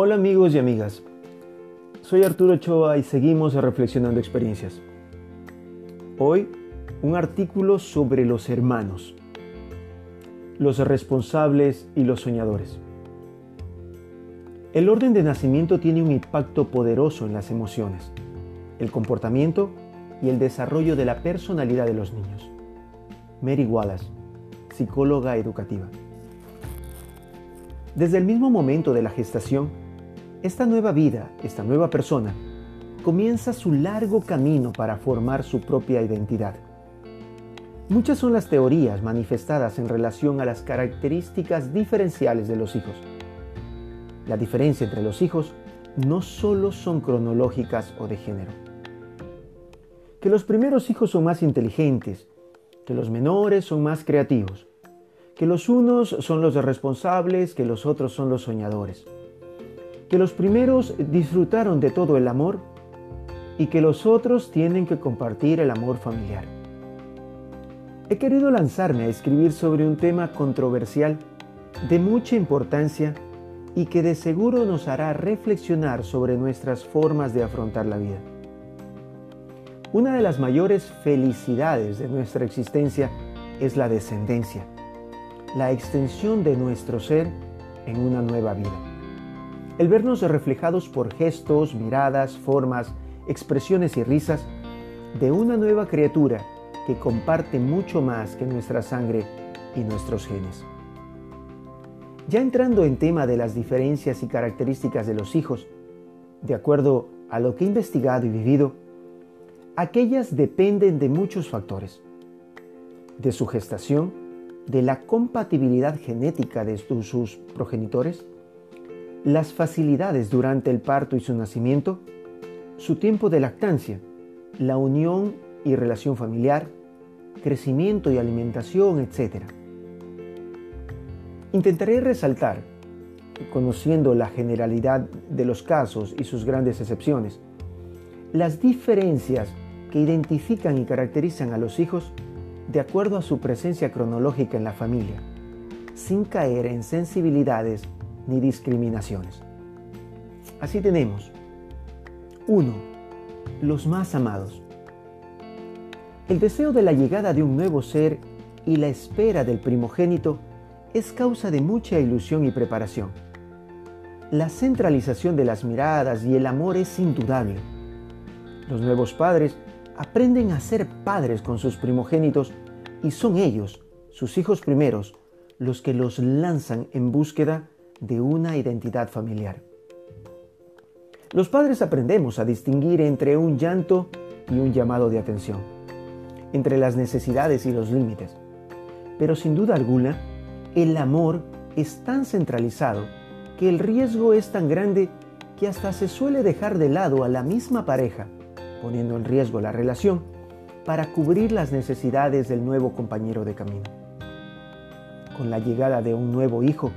Hola amigos y amigas, soy Arturo Ochoa y seguimos reflexionando experiencias. Hoy un artículo sobre los hermanos, los responsables y los soñadores. El orden de nacimiento tiene un impacto poderoso en las emociones, el comportamiento y el desarrollo de la personalidad de los niños. Mary Wallace, psicóloga educativa. Desde el mismo momento de la gestación, esta nueva vida, esta nueva persona, comienza su largo camino para formar su propia identidad. Muchas son las teorías manifestadas en relación a las características diferenciales de los hijos. La diferencia entre los hijos no solo son cronológicas o de género. Que los primeros hijos son más inteligentes, que los menores son más creativos, que los unos son los responsables, que los otros son los soñadores, que los primeros disfrutaron de todo el amor y que los otros tienen que compartir el amor familiar. He querido lanzarme a escribir sobre un tema controversial de mucha importancia y que de seguro nos hará reflexionar sobre nuestras formas de afrontar la vida. Una de las mayores felicidades de nuestra existencia es la descendencia la extensión de nuestro ser en una nueva vida. El vernos reflejados por gestos, miradas, formas, expresiones y risas de una nueva criatura que comparte mucho más que nuestra sangre y nuestros genes. Ya entrando en tema de las diferencias y características de los hijos, de acuerdo a lo que he investigado y vivido, aquellas dependen de muchos factores, de su gestación, de la compatibilidad genética de sus progenitores, las facilidades durante el parto y su nacimiento, su tiempo de lactancia, la unión y relación familiar, crecimiento y alimentación, etc. Intentaré resaltar, conociendo la generalidad de los casos y sus grandes excepciones, las diferencias que identifican y caracterizan a los hijos de acuerdo a su presencia cronológica en la familia, sin caer en sensibilidades ni discriminaciones. Así tenemos 1. Los más amados. El deseo de la llegada de un nuevo ser y la espera del primogénito es causa de mucha ilusión y preparación. La centralización de las miradas y el amor es indudable. Los nuevos padres aprenden a ser padres con sus primogénitos y son ellos, sus hijos primeros, los que los lanzan en búsqueda de una identidad familiar. Los padres aprendemos a distinguir entre un llanto y un llamado de atención, entre las necesidades y los límites. Pero sin duda alguna, el amor es tan centralizado que el riesgo es tan grande que hasta se suele dejar de lado a la misma pareja poniendo en riesgo la relación para cubrir las necesidades del nuevo compañero de camino. Con la llegada de un nuevo hijo,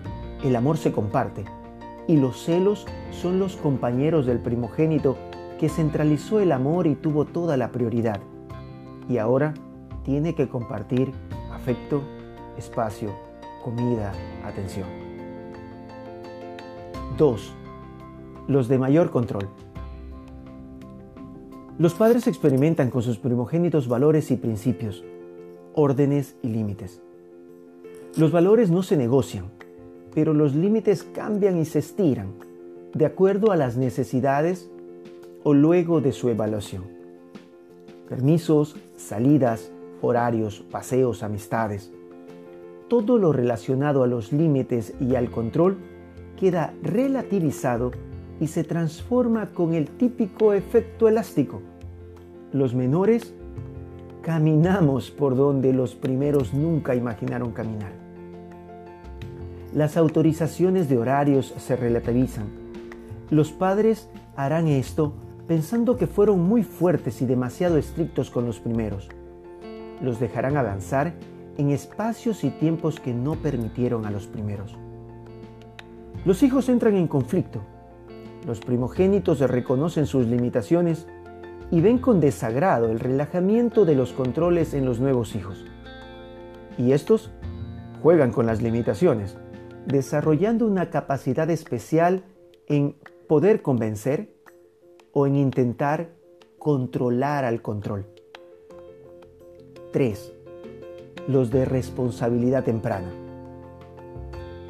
el amor se comparte y los celos son los compañeros del primogénito que centralizó el amor y tuvo toda la prioridad. Y ahora tiene que compartir afecto, espacio, comida, atención. 2. Los de mayor control. Los padres experimentan con sus primogénitos valores y principios, órdenes y límites. Los valores no se negocian, pero los límites cambian y se estiran de acuerdo a las necesidades o luego de su evaluación. Permisos, salidas, horarios, paseos, amistades. Todo lo relacionado a los límites y al control queda relativizado y se transforma con el típico efecto elástico los menores caminamos por donde los primeros nunca imaginaron caminar. Las autorizaciones de horarios se relativizan. Los padres harán esto pensando que fueron muy fuertes y demasiado estrictos con los primeros. Los dejarán avanzar en espacios y tiempos que no permitieron a los primeros. Los hijos entran en conflicto. Los primogénitos reconocen sus limitaciones y ven con desagrado el relajamiento de los controles en los nuevos hijos. Y estos juegan con las limitaciones, desarrollando una capacidad especial en poder convencer o en intentar controlar al control. 3. Los de responsabilidad temprana.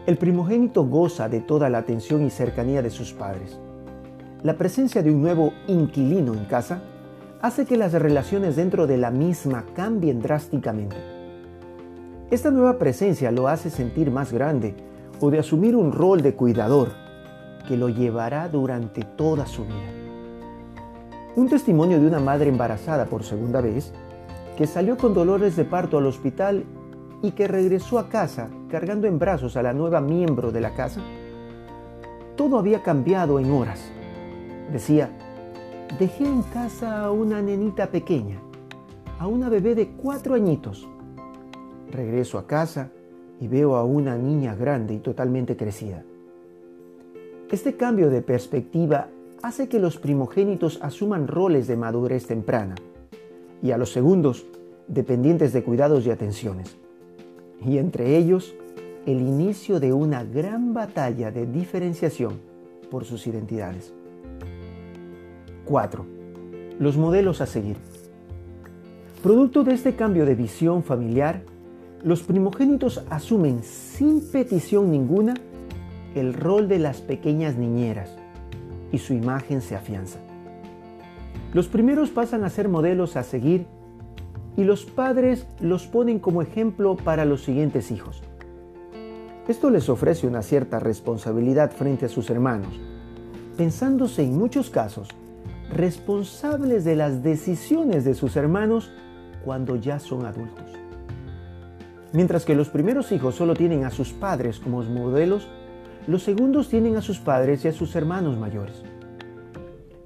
El primogénito goza de toda la atención y cercanía de sus padres. La presencia de un nuevo inquilino en casa hace que las relaciones dentro de la misma cambien drásticamente. Esta nueva presencia lo hace sentir más grande o de asumir un rol de cuidador que lo llevará durante toda su vida. Un testimonio de una madre embarazada por segunda vez que salió con dolores de parto al hospital y que regresó a casa cargando en brazos a la nueva miembro de la casa. Todo había cambiado en horas. Decía, dejé en casa a una nenita pequeña, a una bebé de cuatro añitos. Regreso a casa y veo a una niña grande y totalmente crecida. Este cambio de perspectiva hace que los primogénitos asuman roles de madurez temprana y a los segundos dependientes de cuidados y atenciones. Y entre ellos, el inicio de una gran batalla de diferenciación por sus identidades. 4. Los modelos a seguir. Producto de este cambio de visión familiar, los primogénitos asumen sin petición ninguna el rol de las pequeñas niñeras y su imagen se afianza. Los primeros pasan a ser modelos a seguir y los padres los ponen como ejemplo para los siguientes hijos. Esto les ofrece una cierta responsabilidad frente a sus hermanos, pensándose en muchos casos responsables de las decisiones de sus hermanos cuando ya son adultos. Mientras que los primeros hijos solo tienen a sus padres como modelos, los segundos tienen a sus padres y a sus hermanos mayores.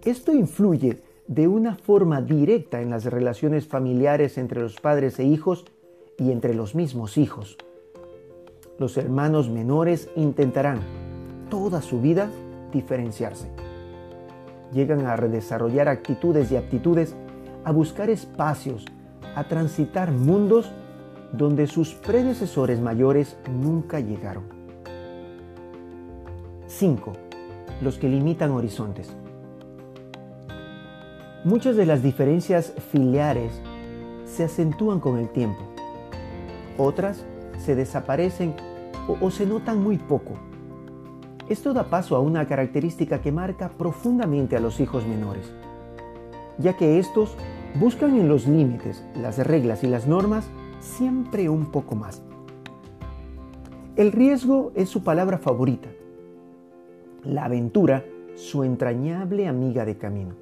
Esto influye de una forma directa en las relaciones familiares entre los padres e hijos y entre los mismos hijos. Los hermanos menores intentarán toda su vida diferenciarse. Llegan a redesarrollar actitudes y aptitudes, a buscar espacios, a transitar mundos donde sus predecesores mayores nunca llegaron. 5. Los que limitan horizontes. Muchas de las diferencias filiares se acentúan con el tiempo. Otras se desaparecen o, o, se notan muy poco. Esto da paso a una característica que marca profundamente a los hijos menores, ya que estos buscan en los límites, las reglas y las normas siempre un poco más. El riesgo es su palabra favorita, la aventura su entrañable amiga de camino.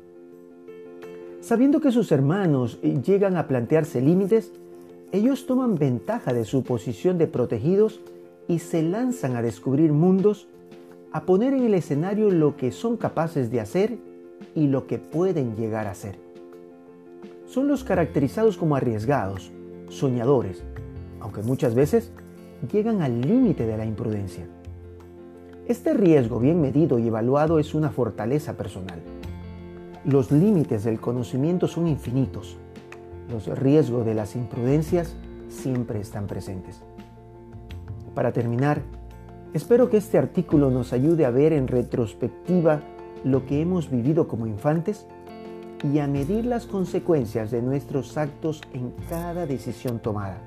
Sabiendo que sus hermanos llegan a plantearse límites, ellos toman ventaja de su posición de protegidos y se lanzan a descubrir mundos, a poner en el escenario lo que son capaces de hacer y lo que pueden llegar a ser. Son los caracterizados como arriesgados, soñadores, aunque muchas veces llegan al límite de la imprudencia. Este riesgo bien medido y evaluado es una fortaleza personal los límites del conocimiento son infinitos. Los riesgos de las imprudencias siempre están presentes. Para terminar, espero que este artículo nos ayude a ver en retrospectiva lo que hemos vivido como infantes y a medir las consecuencias de nuestros actos en cada decisión tomada.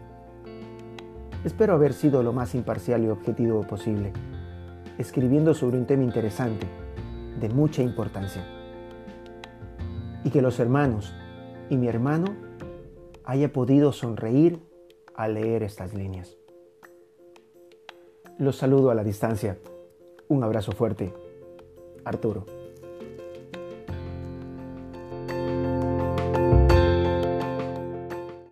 Espero haber sido lo más imparcial y objetivo posible, escribiendo sobre un tema interesante, de mucha importancia y que los hermanos y mi hermano haya podido sonreír al leer estas líneas. Los saludo a la distancia. Un abrazo fuerte. Arturo.